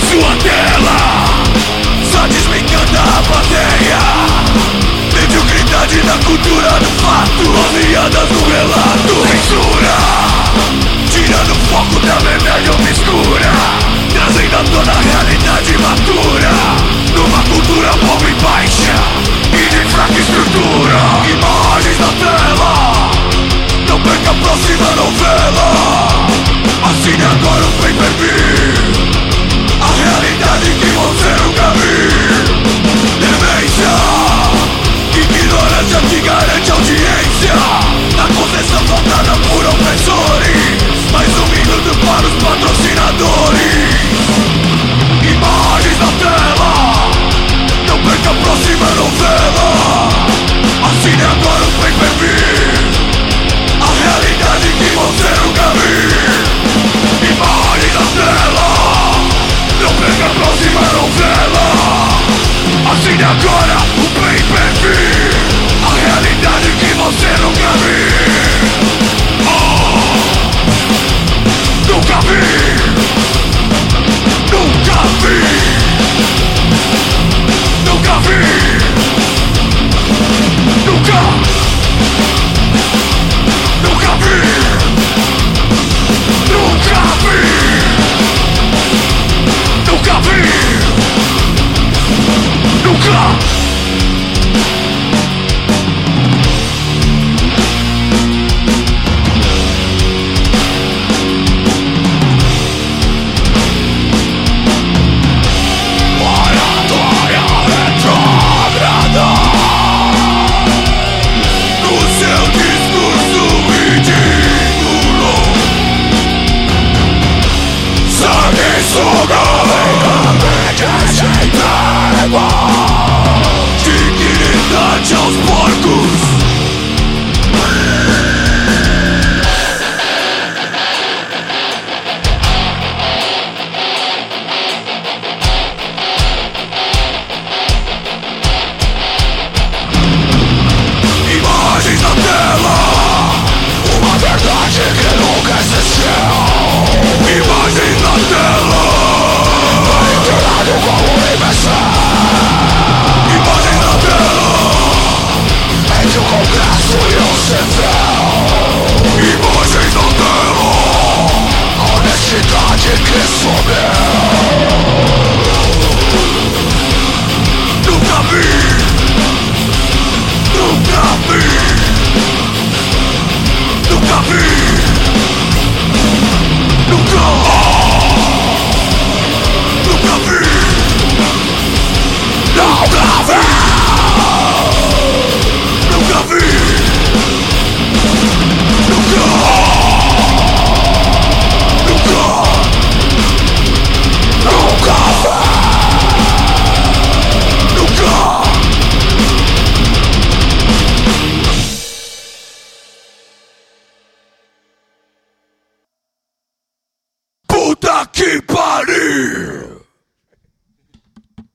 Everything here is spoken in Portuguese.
sua tela. Só desligando a plateia. Mediocridade na cultura do fato. E agora o pay-per-view. A realidade que você nunca viu. Oh, Nunca viu Sugar, que Decrescendo é qui pâlit